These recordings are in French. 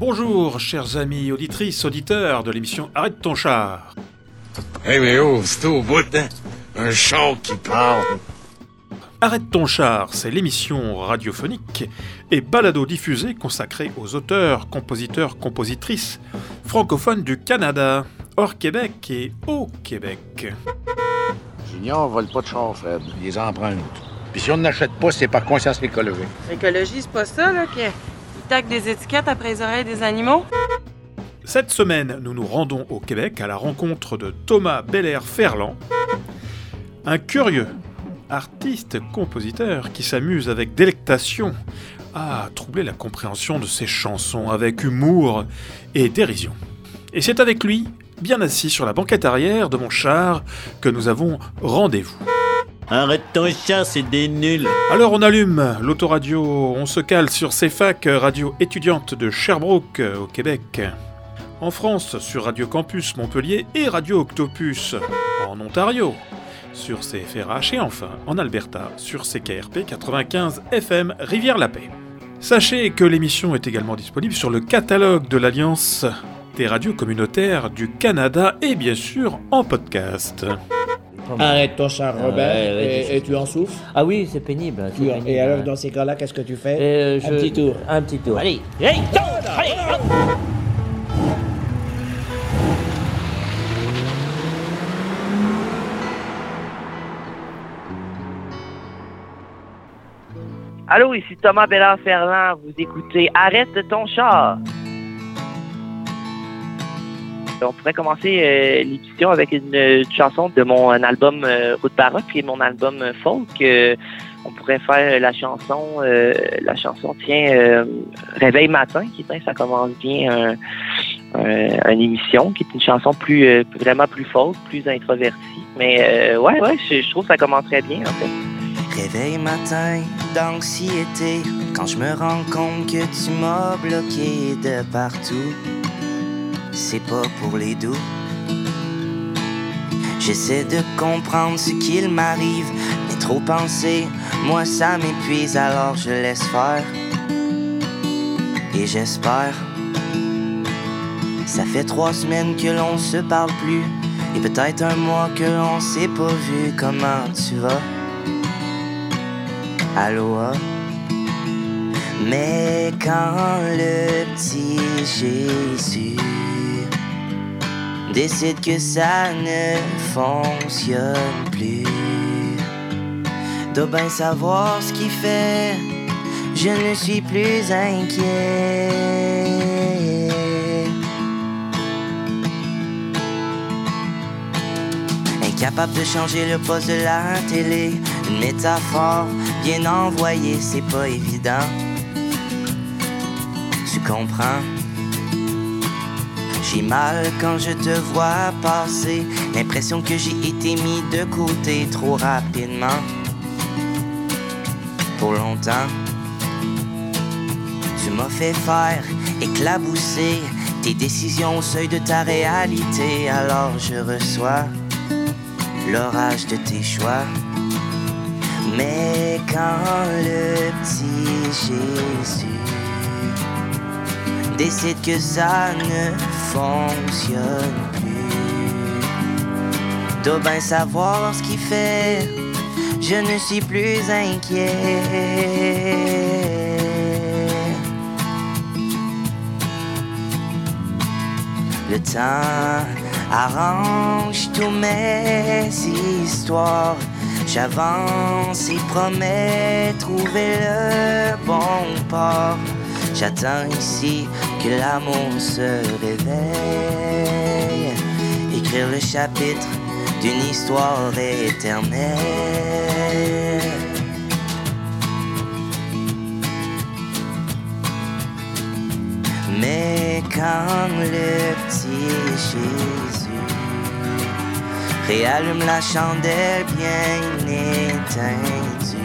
Bonjour, chers amis auditrices, auditeurs de l'émission Arrête ton char. Eh mais oh, c'est au bout d'un un char qui parle. Arrête ton char, c'est l'émission radiophonique et balado diffusée consacrée aux auteurs, compositeurs, compositrices francophones du Canada, hors Québec et au Québec. Junior vole pas de char, Fred. Il les emprunte. Puis si on n'achète pas, c'est par conscience écologique. L'écologie, c'est pas ça, là, qu'ils des étiquettes après les oreilles des animaux? Cette semaine, nous nous rendons au Québec à la rencontre de Thomas Belair Ferland, un curieux artiste-compositeur qui s'amuse avec délectation à troubler la compréhension de ses chansons avec humour et dérision. Et c'est avec lui, bien assis sur la banquette arrière de mon char, que nous avons rendez-vous. Arrête ton chat, c'est des nuls. Alors on allume l'autoradio, on se cale sur CFAC, radio étudiante de Sherbrooke au Québec. En France, sur Radio Campus Montpellier et Radio Octopus en Ontario, sur CFRH et enfin en Alberta, sur CKRP 95 FM Rivière-la-Paix. Sachez que l'émission est également disponible sur le catalogue de l'Alliance des radios communautaires du Canada et bien sûr en podcast. Arrête ton char, Ah, Robert, ouais, ouais, et, tu en souffres. Ah oui, c'est pénible. c'est Tu- pénible. et alors, dans ces cas-là, qu'est-ce que tu fais? Euh, Un je- petit tour. Un petit tour. Allez, allez, hop. Allô, ici Thomas Bellard-Ferland. Vous écoutez Arrête ton char. On pourrait commencer euh, l'émission avec une, chanson de mon album euh, Route Baroque, qui est mon album euh, folk. Euh, on pourrait faire la chanson, euh, la chanson, tiens, euh, Réveil matin, qui est ça commence bien un, un- une émission, qui est une chanson plus euh, vraiment plus folk, plus introvertie. Mais euh, ouais, ouais, je, je trouve que ça commence très bien en fait. Réveil matin d'anxiété quand je me rends compte que tu m'as bloqué de partout. C'est pas pour les doux. J'essaie de comprendre ce qu'il m'arrive, mais trop penser, moi ça m'épuise alors je laisse faire. Et j'espère. Ça fait trois semaines que l'on se parle plus, et peut-être un mois que l'on s'est pas vu. Comment tu vas? Aloha. Mais quand le petit Jésus décide que ça ne fonctionne plus, doit bien savoir ce qu'il fait. Je ne suis plus inquiet. Incapable de changer le poste de la télé, une métaphore bien envoyée, c'est pas évident. Comprends? J'ai mal quand je te vois passer, l'impression que j'ai été mis de côté trop rapidement. Pour longtemps, tu m'as fait faire éclabousser tes décisions au seuil de ta réalité, alors je reçois l'orage de tes choix. Mais quand le petit Jésus décide que ça ne fonctionne plus, doit bien savoir ce qu'il fait. Je ne suis plus inquiet. Le temps arrange tous mes histoires. J'avance et promets trouver le bon port. J'attends ici que l'amour se réveille. Écrire le chapitre d'une histoire éternelle. Mais quand le petit Jésus réallume la chandelle bien éteindue,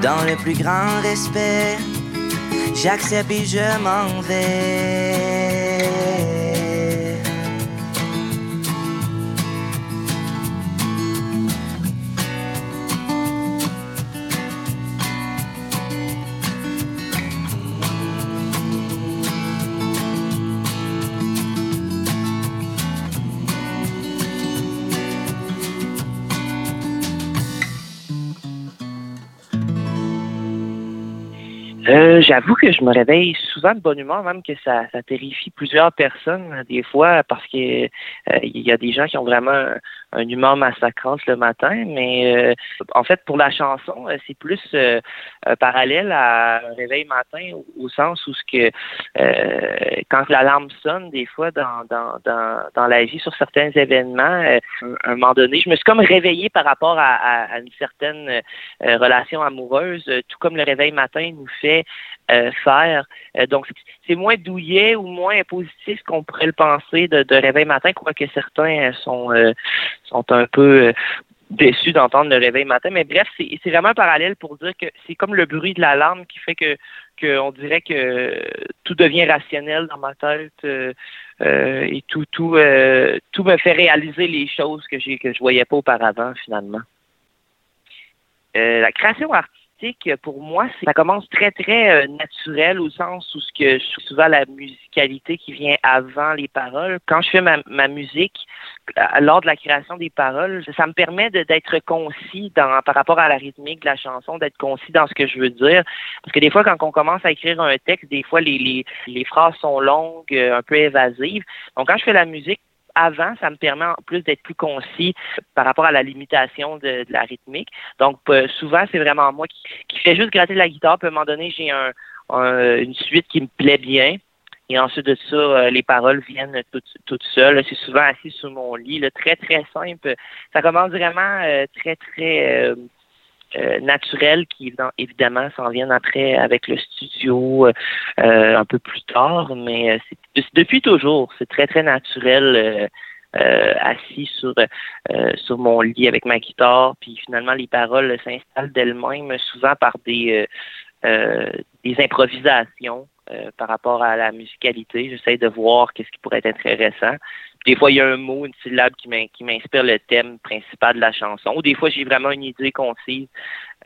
dans le plus grand respect, j'accepte et je m'en vais. J'avoue que je me réveille souvent de bonne humeur, même que ça, terrifie plusieurs personnes euh, des fois, parce que euh, il y a des gens qui ont vraiment un, humeur massacrante le matin. Mais euh, en fait, pour la chanson, euh, c'est plus euh, parallèle à un réveil matin au, sens où ce que quand l'alarme sonne, des fois dans, dans, dans, dans la vie sur certains événements, à un moment donné, je me suis comme réveillée par rapport à, à, à une certaine relation amoureuse, tout comme le réveil matin nous fait euh, faire. Euh, donc, c'est moins douillet ou moins positif qu'on pourrait le penser de, de réveil matin, quoique certains sont, euh, sont un peu euh, déçus d'entendre le réveil matin. Mais bref, c'est vraiment un parallèle pour dire que c'est comme le bruit de l'alarme qui fait que qu'on dirait que tout devient rationnel dans ma tête euh, euh, et tout tout tout me fait réaliser les choses que j'ai que je voyais pas auparavant finalement. La création artistique, pour moi, ça commence très, très euh, naturel au sens où ce que souvent la musicalité qui vient avant les paroles. Quand je fais ma, musique, lors de la création des paroles, ça me permet d'être concis dans, par rapport à la rythmique de la chanson, d'être concis dans ce que je veux dire. Parce que des fois, quand on commence à écrire un texte, des fois, les, les, les phrases sont longues, euh, un peu évasives. Donc, quand je fais la musique, avant, ça me permet en plus d'être plus concis par rapport à la limitation de, de la rythmique. Donc, euh, souvent, c'est vraiment moi qui, qui fais juste gratter la guitare. Puis à un moment donné, j'ai un, un- une suite qui me plaît bien. Et ensuite de ça, euh, les paroles viennent toutes, toutes seules. C'est souvent assis sur mon lit, très, très simple. Ça commence vraiment euh, très, très euh, euh, naturel qui, évidem- évidemment, s'en viennent après avec le studio euh, un peu plus tard. Mais euh, c'est depuis toujours. C'est très, très naturel. euh, euh, assis sur euh, sur mon lit avec ma guitare, puis finalement les paroles s'installent d'elles-mêmes, souvent par des euh, euh, des improvisations par rapport à la musicalité. J'essaie de voir qu'est-ce qui pourrait être intéressant. Des fois, il y a un mot, une syllabe qui m'in- qui m'inspire le thème principal de la chanson. Ou des fois, j'ai vraiment une idée concise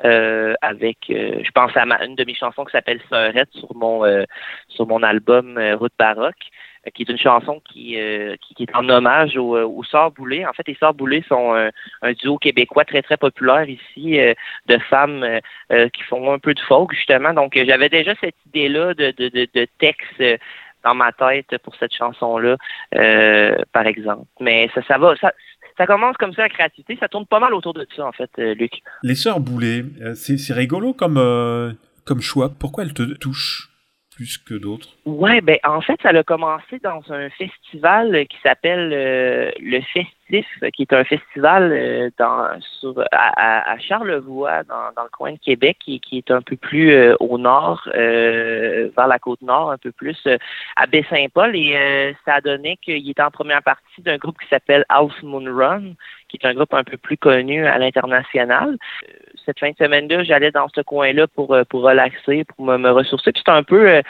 euh, avec, euh, je pense à ma- une de mes chansons qui s'appelle Sœurette sur mon euh, sur mon album euh, Route baroque euh, qui est une chanson qui, euh, qui, est en hommage aux, aux Sœurs Boulay. En fait, les Sœurs Boulay sont un, un duo québécois très, très populaire ici de femmes qui font un peu de folk, justement. Donc, j'avais déjà cette idée-là de, de, de, de texte dans ma tête pour cette chanson-là, euh, par exemple. Mais ça, ça va, ça, ça commence comme ça, la créativité. Ça tourne pas mal autour de ça, en fait, euh, Luc. Les sœurs Boulet, euh, c'est rigolo comme, comme choix. Pourquoi elles te touchent? Ouais, ben en fait, ça a commencé dans un festival qui s'appelle euh, le Festif, qui est un festival euh, dans sur à, Charlevoix, dans, dans le coin de Québec, qui, est un peu plus euh, au nord, vers la côte nord, un peu plus à Baie-Saint-Paul, et ça a donné qu'il était en première partie d'un groupe qui s'appelle House Moon Run, qui est un groupe un peu plus connu à l'international. Cette fin de semaine-là, j'allais dans ce coin-là pour, euh, pour relaxer, pour me, ressourcer. Puis c'était un peu euh,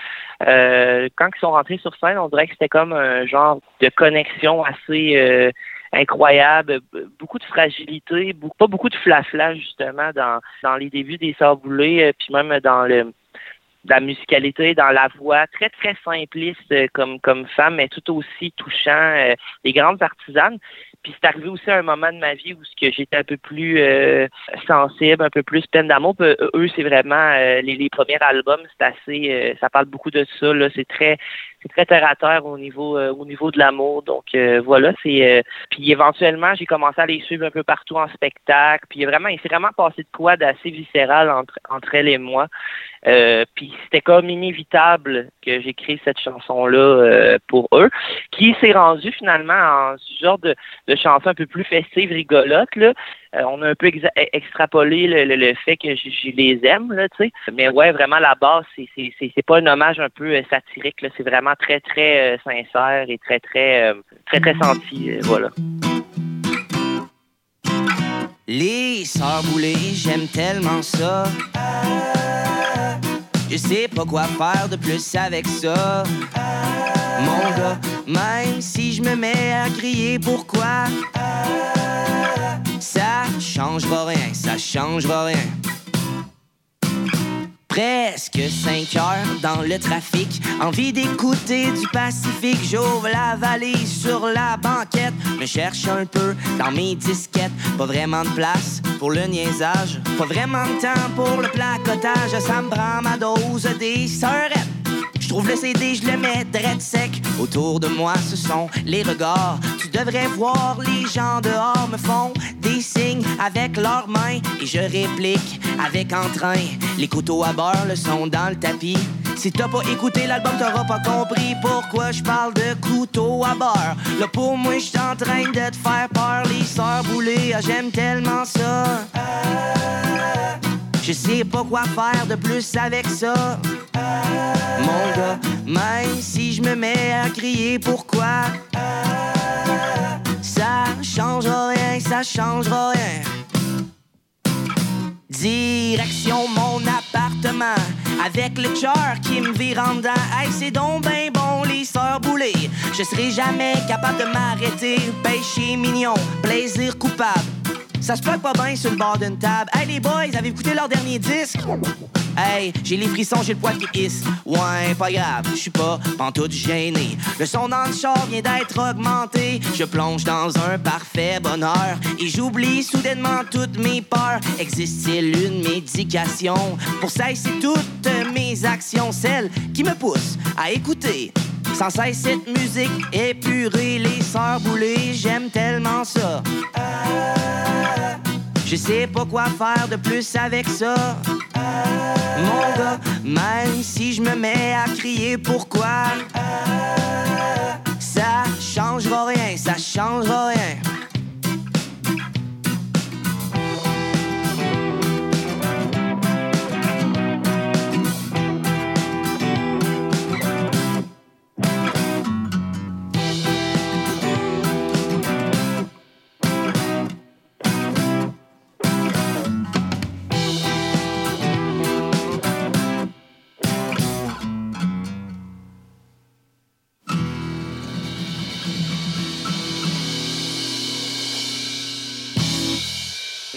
euh, quand ils sont rentrés sur scène, on dirait que c'était comme un genre de connexion assez incroyable, beaucoup de fragilité, pas beaucoup de flafla justement dans, dans les débuts des euh, puis même dans le la musicalité, dans la voix, très très simpliste comme comme femme, mais tout aussi touchant, des grandes artisanes. Puis c'est arrivé aussi à un moment de ma vie où j'étais un peu plus euh, sensible, un peu plus peine d'amour. Euh, eux, c'est vraiment euh, les, les premiers albums, c'est assez, euh, ça parle beaucoup de ça. Là, c'est très, c'est très terre à terre au niveau, euh, au niveau de l'amour. Donc euh, voilà, c'est. euh, puis éventuellement, j'ai commencé à les suivre un peu partout en spectacle. Puis vraiment, il s'est vraiment passé de quoi d'assez viscéral entre entre elle et moi. Euh, puis c'était comme inévitable que j'écrive cette chanson-là euh, pour eux, qui s'est rendu finalement en ce genre de, de chanson un peu plus festive, rigolote. Là. Euh, on a un peu exa- extrapolé le, fait que je, les aime, là, tu sais. Mais ouais, vraiment la base, c'est pas un hommage un peu euh, satirique, là. C'est vraiment très très euh, sincère et très très très très senti, voilà. Les sœurs j'aime tellement ça. Je sais pas quoi faire de plus avec ça. Mon gars, même si je me mets à crier pourquoi, ça changera rien, ça changera rien. Presque 5 heures dans le trafic, envie d'écouter du Pacifique. J'ouvre la valise sur la banquette, me cherche un peu dans mes disquettes. Pas vraiment de place pour le niaisage, pas vraiment de temps pour le placotage. Ça me prend ma dose des sœurettes. Je trouve le CD, je le mets direct sec. Autour de moi, ce sont les regards. Tu devrais voir les gens dehors me font des signes avec leurs mains et je réplique avec entrain. Les couteaux à beurre le sont dans le tapis. Si t'as pas écouté l'album, t'auras pas compris pourquoi je parle de couteau à beurre. Là pour moi, je en train de te faire peur. Les sœurs ah, j'aime tellement ça. Je sais pas quoi faire de plus avec ça. Mon gars, même si je me mets à crier pourquoi, ça changera rien, ça changera rien. Direction mon appartement avec le cœur qui me vire en dedans. Hey, c'est donc ben bon les sœurs boulées. Je serai jamais capable de m'arrêter. Péché mignon, plaisir coupable. Ça se pas bien sur le bord d'une table. Hey les boys, avez-vous écouté leur dernier disque? Hey, j'ai les frissons, j'ai le poil qui hisse. Ouais, pas grave, je suis pas pantoute gêné. Le son dans le char vient d'être augmenté. Je plonge dans un parfait bonheur et j'oublie soudainement toutes mes peurs. Existe-t-il une médication pour cesser toutes mes actions, celles qui me poussent à écouter sans cesse cette musique épurée, les sœurs boulées, j'aime tellement ça. Je sais pas quoi faire de plus avec ça. Mon gars, même si je me mets à crier pourquoi, ça changera rien, ça changera rien.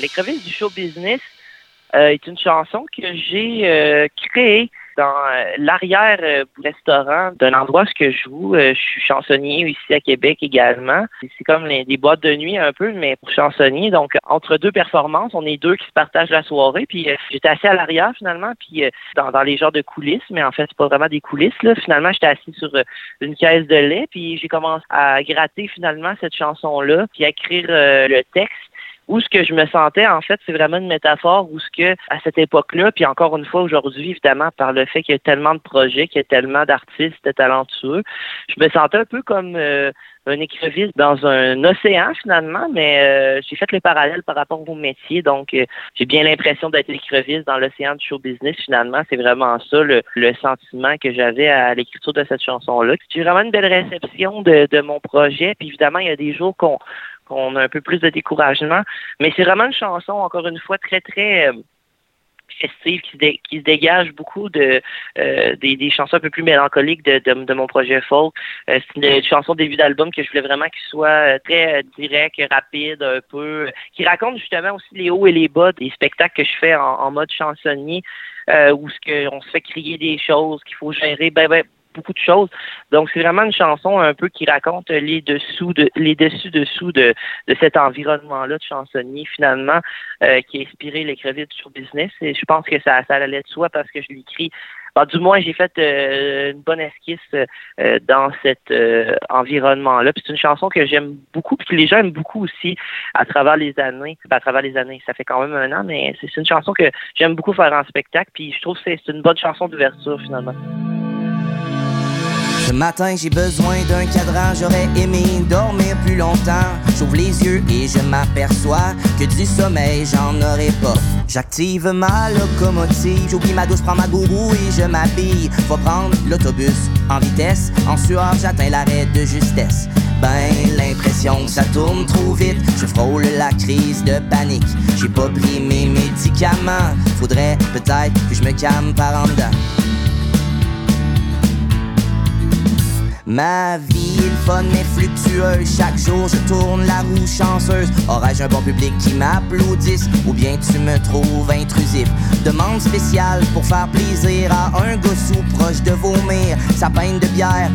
Les crevisses du show business euh, est une chanson que j'ai euh, créée dans euh, l'arrière euh, du restaurant d'un endroit où je joue. Je suis chansonnier ici à Québec également. C'est comme les, des boîtes de nuit un peu, mais pour chansonnier. Donc, entre deux performances, on est deux qui se partagent la soirée. Puis, j'étais assis à l'arrière finalement, puis dans, les genres de coulisses, mais en fait, c'est pas vraiment des coulisses. Là. Finalement, j'étais assis sur une caisse de lait, puis j'ai commencé à gratter finalement cette chanson-là, puis à écrire le texte où ce que je me sentais, en fait, c'est vraiment une métaphore où ce que, à cette époque-là, puis encore une fois aujourd'hui, évidemment, par le fait qu'il y a tellement de projets, qu'il y a tellement d'artistes talentueux, je me sentais un peu comme euh, un écriviste dans un océan finalement, mais euh, j'ai fait le parallèle par rapport au métier, donc euh, j'ai bien l'impression d'être l'écriviste dans l'océan du show business finalement. C'est vraiment ça le, le sentiment que j'avais à l'écriture de cette chanson-là. J'ai vraiment une belle réception de, de mon projet, puis évidemment, il y a des jours qu'on qu'on a un peu plus de découragement. Mais c'est vraiment une chanson, encore une fois, très, très euh, festive, qui se, qui se dégage beaucoup de euh, des, chansons un peu plus mélancoliques de, mon projet folk. Euh, c'est une, chanson début d'album que je voulais vraiment qu'il soit très direct, rapide, un peu, qui raconte justement aussi les hauts et les bas des spectacles que je fais en, mode chansonnier, où ce se fait crier des choses, qu'il faut gérer, ben, ben beaucoup de choses. Donc, c'est vraiment une chanson un peu qui raconte les dessous de les dessus dessous de, de cet environnement-là de chansonnier, finalement, euh, qui a inspiré l'écrivain sur business. Et je pense que ça, allait de soi parce que je l'écris. Ben, du moins, j'ai fait euh, une bonne esquisse euh, dans cet environnement-là. Puis c'est une chanson que j'aime beaucoup, puis que les gens aiment beaucoup aussi à travers les années. Ben, à travers les années, ça fait quand même un an, mais c'est une chanson que j'aime beaucoup faire en spectacle. Puis je trouve que c'est une bonne chanson d'ouverture, finalement. Ce matin, j'ai besoin d'un cadran, j'aurais aimé dormir plus longtemps. J'ouvre les yeux et je m'aperçois que du sommeil, j'en aurai pas. J'active ma locomotive, j'oublie ma douce, prends ma gourou et je m'habille. Faut prendre l'autobus en vitesse, en sueur, j'atteins l'arrêt de justesse. Ben, l'impression que ça tourne trop vite, je frôle la crise de panique. J'ai pas pris mes médicaments, faudrait peut-être que je me calme par en dedans. Ma vie est fun mais fluctueuse. Chaque jour je tourne la roue chanceuse. Aurais-je un bon public qui m'applaudisse? Ou bien tu me trouves intrusif? Demande spéciale pour faire plaisir à un gossou proche de vomir. Sa peine de bière,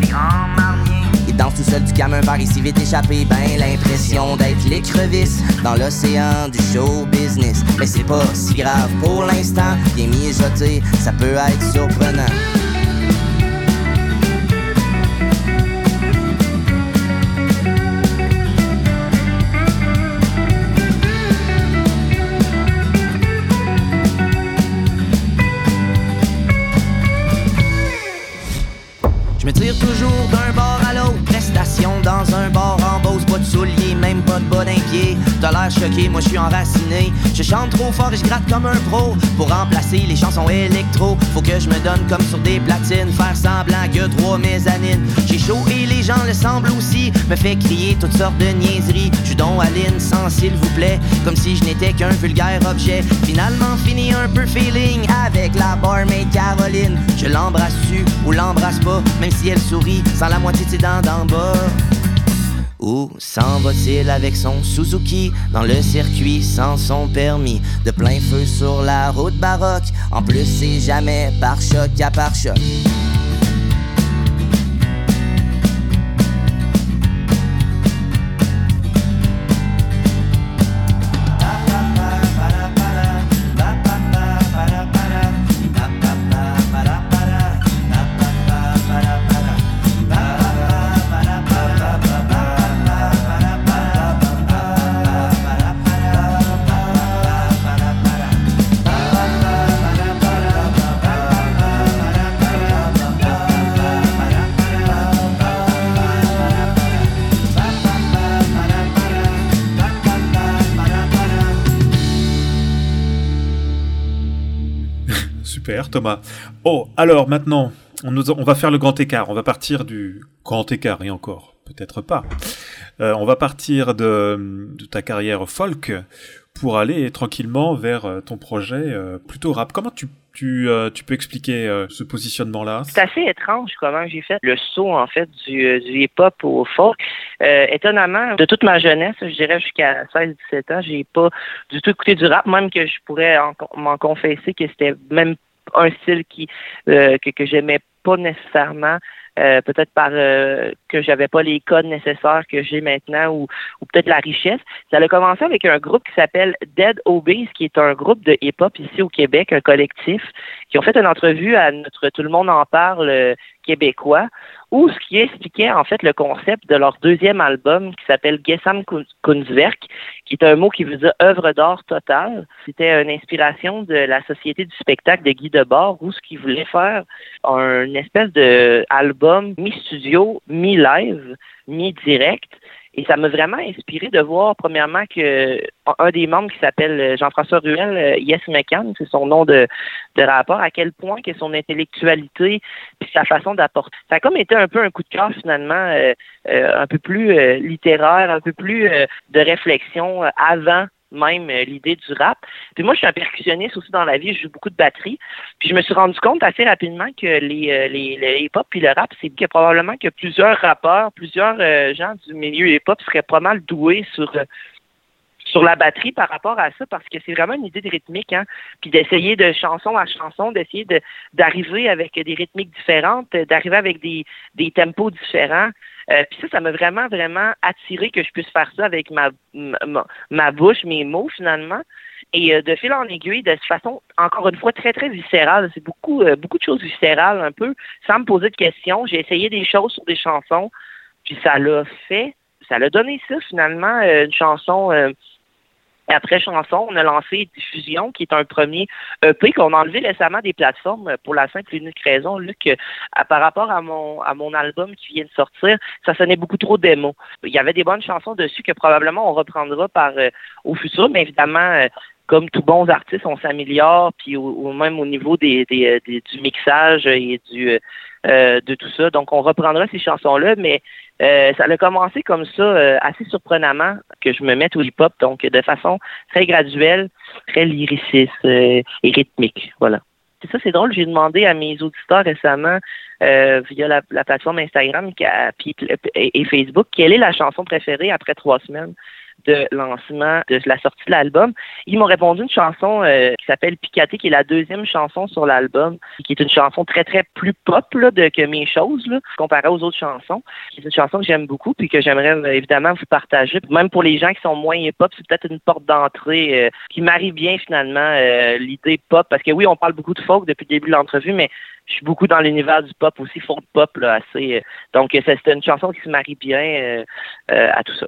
il danse tout seul du gamin par ici vite échappé. Ben l'impression d'être l'écrevisse dans l'océan du show business. Mais c'est pas si grave pour l'instant. Bien mijoté, ça peut être surprenant. De. T'as l'air choqué, moi je suis enraciné. Je chante trop fort et je gratte comme un pro. Pour remplacer les chansons électro, faut que je me donne comme sur des platines. Faire semblant que trois mezzanines. J'ai chaud et les gens le semblent aussi. Me fait crier toutes sortes de niaiseries. Je suis donc Aline sans s'il vous plaît. Comme si je n'étais qu'un vulgaire objet. Finalement fini un peu feeling avec la barmaid Caroline. Je l'embrasse-tu ou l'embrasse pas, même si elle sourit sans la moitié de ses dents d'en bas. Où s'en va-t-il avec son Suzuki dans le circuit sans son permis De plein feu sur la route baroque. En plus c'est jamais par choc à par choc Super, Thomas. Oh, alors maintenant, on, va faire le grand écart. On va partir du grand écart, et encore, peut-être pas. Euh, on va partir de, ta carrière folk pour aller tranquillement vers euh, ton projet euh, plutôt rap. Comment tu, peux expliquer ce positionnement-là? C'est assez étrange comment j'ai fait le saut en fait du, du hip-hop au folk. Étonnamment, de toute ma jeunesse, je dirais jusqu'à 16-17 ans, j'ai pas du tout écouté du rap, même que je pourrais en- m'en confesser que c'était même un style qui euh, que, que j'aimais pas nécessairement. euh, peut-être par euh, que j'avais pas les codes nécessaires que j'ai maintenant ou, ou peut-être la richesse. Ça a commencé avec un groupe qui s'appelle Dead Obese, qui est un groupe de hip-hop ici au Québec, un collectif, qui ont fait une entrevue à notre Tout le monde en parle euh, québécois, où ce qui expliquait en fait le concept de leur deuxième album qui s'appelle Gesam Kunstwerk, qui est un mot qui veut dire œuvre d'art totale. C'était une inspiration de la Société du spectacle de Guy Debord, où ce qu'ils voulaient faire un espèce de album mi-studio, mi-live, mi-direct. Et ça m'a vraiment inspiré de voir, premièrement, que un des membres qui s'appelle Jean-François Ruel, euh, Yes McCann, c'est son nom de, de rapport, à quel point que son intellectualité puis sa façon d'apporter. Ça a comme été un peu un coup de cœur, finalement, euh, euh, un peu plus euh, littéraire, un peu plus euh, de réflexion euh, avant même euh, l'idée du rap. Puis moi, je suis un percussionniste aussi dans la vie, je joue beaucoup de batterie. Puis je me suis rendu compte assez rapidement que les, euh, les, les hip-hop puis le rap, c'est probablement que plusieurs rappeurs, plusieurs euh, gens du milieu hip-hop seraient pas mal doués sur sur la batterie par rapport à ça parce que c'est vraiment une idée de rythmique hein puis d'essayer de chanson à chanson d'essayer de d'arriver avec des rythmiques différentes d'arriver avec des des tempos différents euh, puis ça ça m'a vraiment vraiment attiré que je puisse faire ça avec ma ma, ma bouche mes mots finalement. Et euh, de fil en aiguille de façon encore une fois très très viscérale. C'est beaucoup euh, beaucoup de choses viscérales un peu sans me poser de questions. J'ai essayé des choses sur des chansons puis ça l'a fait. Ça l'a donné ça finalement euh, une chanson euh, après chanson, on a lancé Diffusion, qui est un premier EP qu'on a enlevé récemment des plateformes pour la simple et unique raison, Luc, par rapport à mon à mon album qui vient de sortir, ça sonnait beaucoup trop démo. Il y avait des bonnes chansons dessus que probablement on reprendra par euh, au futur, mais évidemment, euh, comme tous bons artistes, on s'améliore, puis au, au- même au niveau des, des, euh, des- du mixage et du euh, euh, de tout ça. Donc on reprendra ces chansons-là, mais euh, ça a commencé comme ça, euh, assez surprenamment, que je me mette au hip-hop, donc de façon très graduelle, très lyriciste euh, et rythmique. Voilà. Puis ça, c'est drôle, j'ai demandé à mes auditeurs récemment euh, via la, la plateforme Instagram et Facebook quelle est la chanson préférée après trois semaines? De lancement de la sortie de l'album. Ils m'ont répondu une chanson euh, qui s'appelle Picaté, qui est la deuxième chanson sur l'album, qui est une chanson très très plus pop là, de, que mes choses, là, comparée aux autres chansons. C'est une chanson que j'aime beaucoup puis que j'aimerais euh, évidemment vous partager. Même pour les gens qui sont moins hip-hop, c'est peut-être une porte d'entrée euh, qui marie bien finalement l'idée pop. Parce que oui, on parle beaucoup de folk depuis le début de l'entrevue, mais je suis beaucoup dans l'univers du pop aussi, folk pop là, assez. donc c'est une chanson qui se marie bien à tout ça.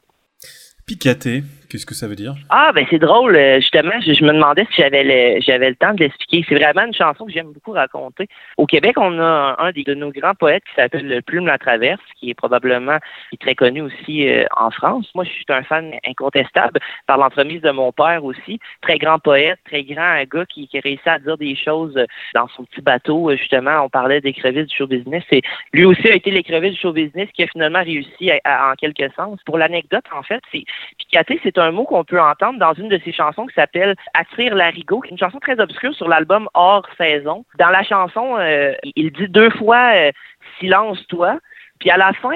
Picaté, qu'est-ce que ça veut dire? Ah, ben c'est drôle. euh, Justement, je, me demandais si j'avais le, j'avais le temps de l'expliquer. C'est vraiment une chanson que j'aime beaucoup raconter. Au Québec, on a un, des, de nos grands poètes qui s'appelle Plume la Traverse, qui est probablement très connu aussi euh, en France. Moi, je suis un fan incontestable par l'entremise de mon père aussi. Très grand poète, très grand gars qui, qui a réussi à dire des choses dans son petit bateau. Euh, Justement, on parlait d'écrevisse du show business. Et lui aussi a été l'écrevisse du show business qui a finalement réussi en quelque sens. Pour l'anecdote, en fait, c'est Picaté, c'est un mot qu'on peut entendre dans une de ses chansons qui s'appelle Attire l'arigot, qui est une chanson très obscure sur l'album Hors saison. Dans la chanson, euh, il dit deux fois euh, Silence-toi. Puis à la fin,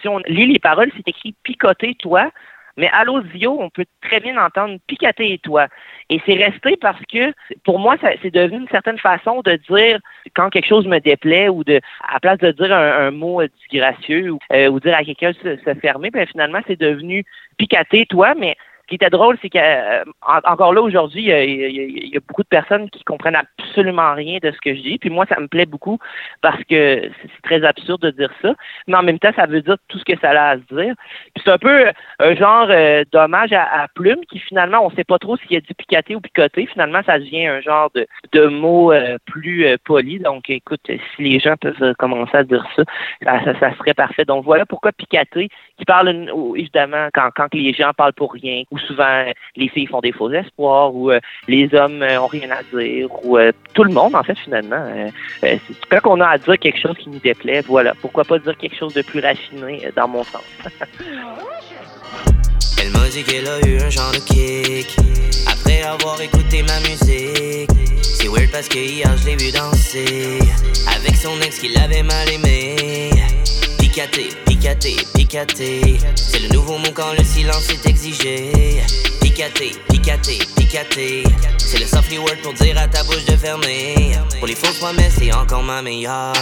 si on lit les paroles, c'est écrit Picoter-toi. Mais à l'audio, on peut très bien entendre picater et toi. Et c'est resté parce que, pour moi, c'est devenu une certaine façon de dire quand quelque chose me déplaît ou de, à la place de dire un, mot euh, disgracieux ou, euh, ou dire à quelqu'un se, se fermer, ben finalement, c'est devenu picater toi, mais ce qui était drôle, c'est que euh, là aujourd'hui, il y, a- y y beaucoup de personnes qui comprennent absolument rien de ce que je dis. Puis moi, ça me plaît beaucoup parce que c'est très absurde de dire ça, mais en même temps, ça veut dire tout ce que ça a à se dire. Puis c'est un peu un genre euh, d'hommage à, Plume qui finalement, on sait pas trop s'il a dit picater ou picoter. Finalement, ça devient un genre de, de mot euh, plus euh, poli. Donc, écoute, si les gens peuvent euh, commencer à dire ça, ça, serait parfait. Donc voilà pourquoi picater, qui parle évidemment quand, quand les gens parlent pour rien, ou souvent les filles font des faux espoirs, ou euh, les hommes euh, ont rien à dire, ou euh, tout le monde en fait finalement. Euh, euh, quand on a à dire quelque chose qui nous déplaît, voilà. Pourquoi pas dire quelque chose de plus raffiné dans mon sens? Elle m'a dit qu'elle a eu un genre de kick Après avoir écouté ma musique C'est weird parce que hier je l'ai vu danser Avec son ex qui l'avait mal aimé Picaté, picaté, picaté C'est le nouveau mot quand le silence est exigé Picaté, picaté, picaté C'est le softly word pour dire à ta bouche de fermer Pour les fausses promesses c'est encore ma meilleure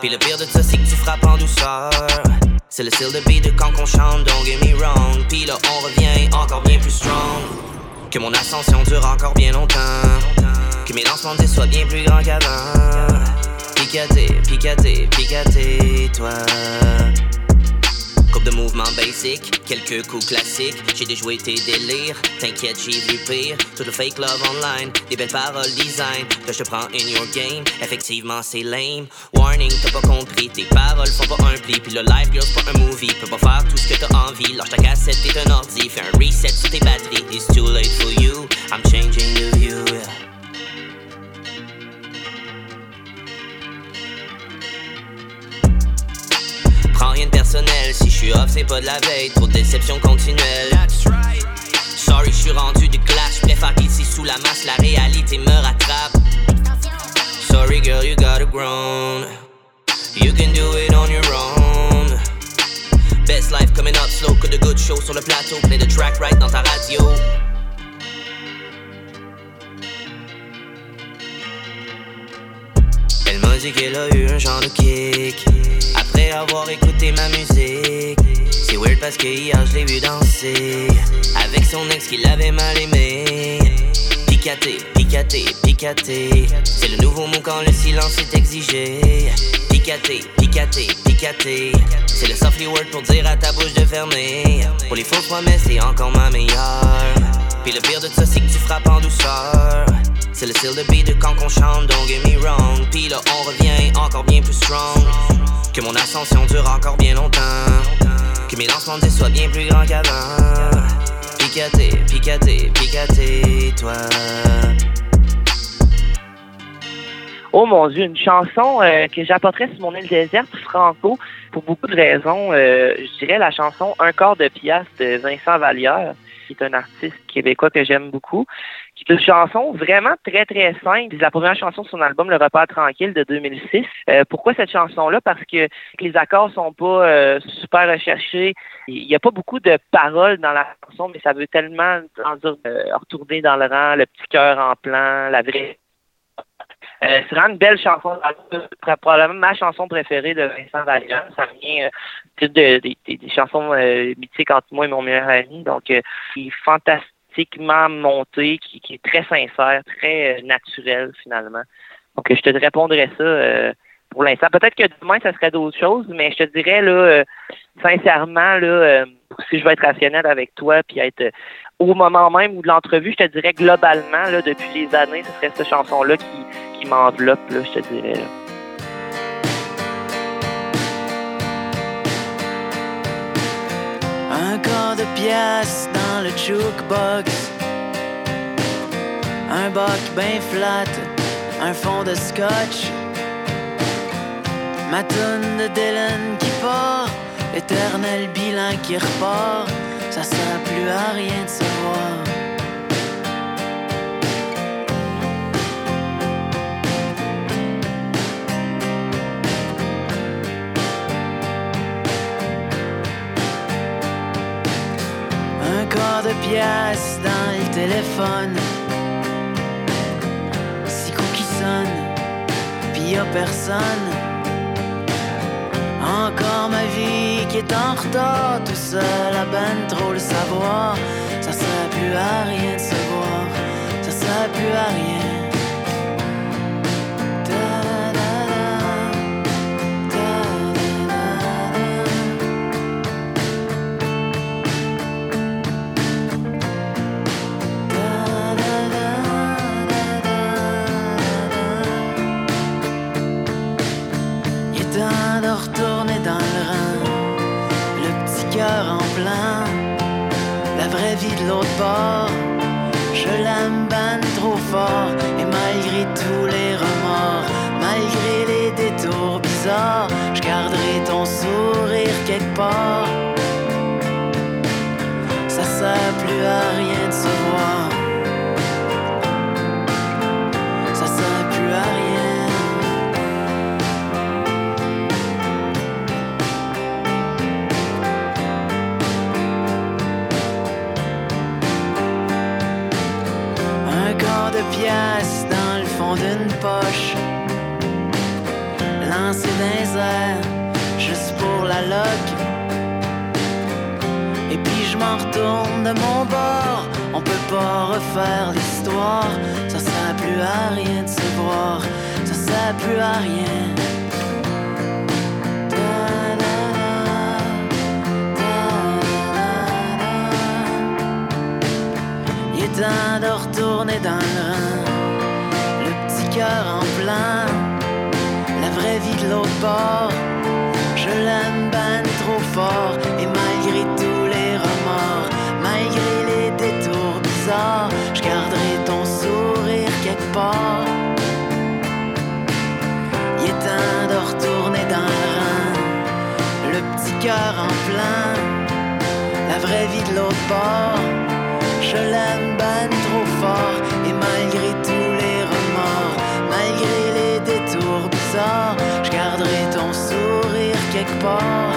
Puis le pire de ça c'est que tu frappes en douceur c'est le style de beat de quand qu'on chante, don't get me wrong. Puis là, on revient encore bien plus strong. Que mon ascension dure encore bien longtemps. Que mes lancements soient bien plus grands qu'avant. Picaté, picaté, picaté, toi. Coupe de mouvements basic, quelques coups classiques. J'ai déjoué tes délires, t'inquiète, j'ai vu pire. Tout le fake love online, des belles paroles design. Là, je te prends in your game, effectivement c'est lame. Warning, t'as pas compris, tes paroles font pas un pli. Puis le live girl, c'est pas un movie, peux pas faire tout ce que t'as envie. Lâche ta cassette, t'es un ordi, fais un reset sur tes batteries. It's too late for you, I'm changing the view. Rien de personnel, si je suis off, c'est pas de la veille, trop de déception continuelle. Sorry, je suis rendu de clash, préfère qu'ici sous la masse, la réalité me rattrape. Sorry, girl, you gotta grown. You can do it on your own. Best life coming up slow, que de good show sur le plateau, play the track right dans ta radio. Elle m'a dit qu'elle a eu un genre de kick Avoir écouté ma musique. C'est weird parce que hier je l'ai vu danser. Avec son ex qui l'avait mal aimé. Picaté, picaté, picaté. C'est le nouveau mot quand le silence est exigé. Picaté, picaté, picaté. C'est le softly word pour dire à ta bouche de fermer. Pour les fausses promesses c'est encore ma meilleure. Puis le pire de ça c'est que tu frappes en douceur c'est le style de beat de quand qu'on chante, don't get me wrong. Puis là, on revient encore bien plus strong. Que mon ascension dure encore bien longtemps. Que mes lancements soient bien plus grands qu'avant. Picaté, picaté, picaté, toi. Oh mon Dieu, une chanson euh, que j'apporterais sur mon île déserte, franco, pour beaucoup de raisons. Euh, je dirais la chanson Un quart de pièce de Vincent Vallière, qui est un artiste québécois que j'aime beaucoup, qui est une chanson vraiment très, très simple. C'est la première chanson de son album, Le repas tranquille de 2006. Euh, pourquoi cette chanson-là? Parce que les accords sont pas euh, super recherchés. Il n'y a pas beaucoup de paroles dans la chanson, mais ça veut tellement dire, euh, retourner dans le rang, le petit cœur en plan, la vraie c'est vraiment une belle chanson. Probablement ma chanson préférée de Vincent Valjean. Ça vient euh, de, des chansons euh, mythiques entre moi et mon meilleur ami. Donc, il est fantastiquement monté, qui, qui est très sincère, très naturel finalement. Donc, je te répondrais ça pour l'instant. Peut-être que demain, ça serait d'autres choses, mais je te dirais, là, sincèrement, là, si je veux être rationnel avec toi, puis être au moment même où de l'entrevue, je te dirais globalement, là, depuis les années, ce serait cette chanson-là qui, qui m'enveloppe, je te dirais. Là. Dans le jukebox. Un bac bien flat, un fond de scotch. Ma tonne de Dylan qui part, éternel bilan qui repart ça sert plus à rien de se voir. De pièce dans le téléphone. Six coups qui sonnent, pis y'a personne. Encore ma vie qui est en retard, tout seul à ben trop le savoir. Ça sert plus à rien de se voir, ça sert plus à rien. De l'autre bord. Je l'aime ben trop fort et malgré tous les remords, malgré les détours bizarres, je garderai ton sourire quelque part. Ça sert plus à rien de se voir. Dans le fond d'une poche. Lancé les airs, juste pour la loc. Et puis je m'en retourne de mon bord. On peut pas refaire l'histoire. Ça sert plus à rien de se voir. Ça sert plus à rien. Temps de retourner dans le rang. Le petit cœur en plein, la vraie vie de l'autre bord. Je l'aime ben trop fort et malgré tous les remords, malgré les détours bizarres, je garderai ton sourire quelque part. Il est temps de retourner dans le rang, le petit cœur en plein, la vraie vie de l'autre bord. Je l'aime fort et malgré tous les remords, malgré les détours bizarres, je garderai ton sourire quelque part.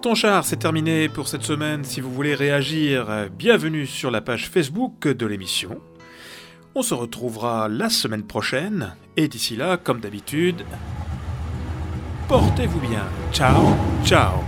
Ton char, c'est terminé pour cette semaine. Si vous voulez réagir, bienvenue sur la page Facebook de l'émission. On se retrouvera la semaine prochaine. Et d'ici là, comme d'habitude, portez-vous bien. Ciao, ciao.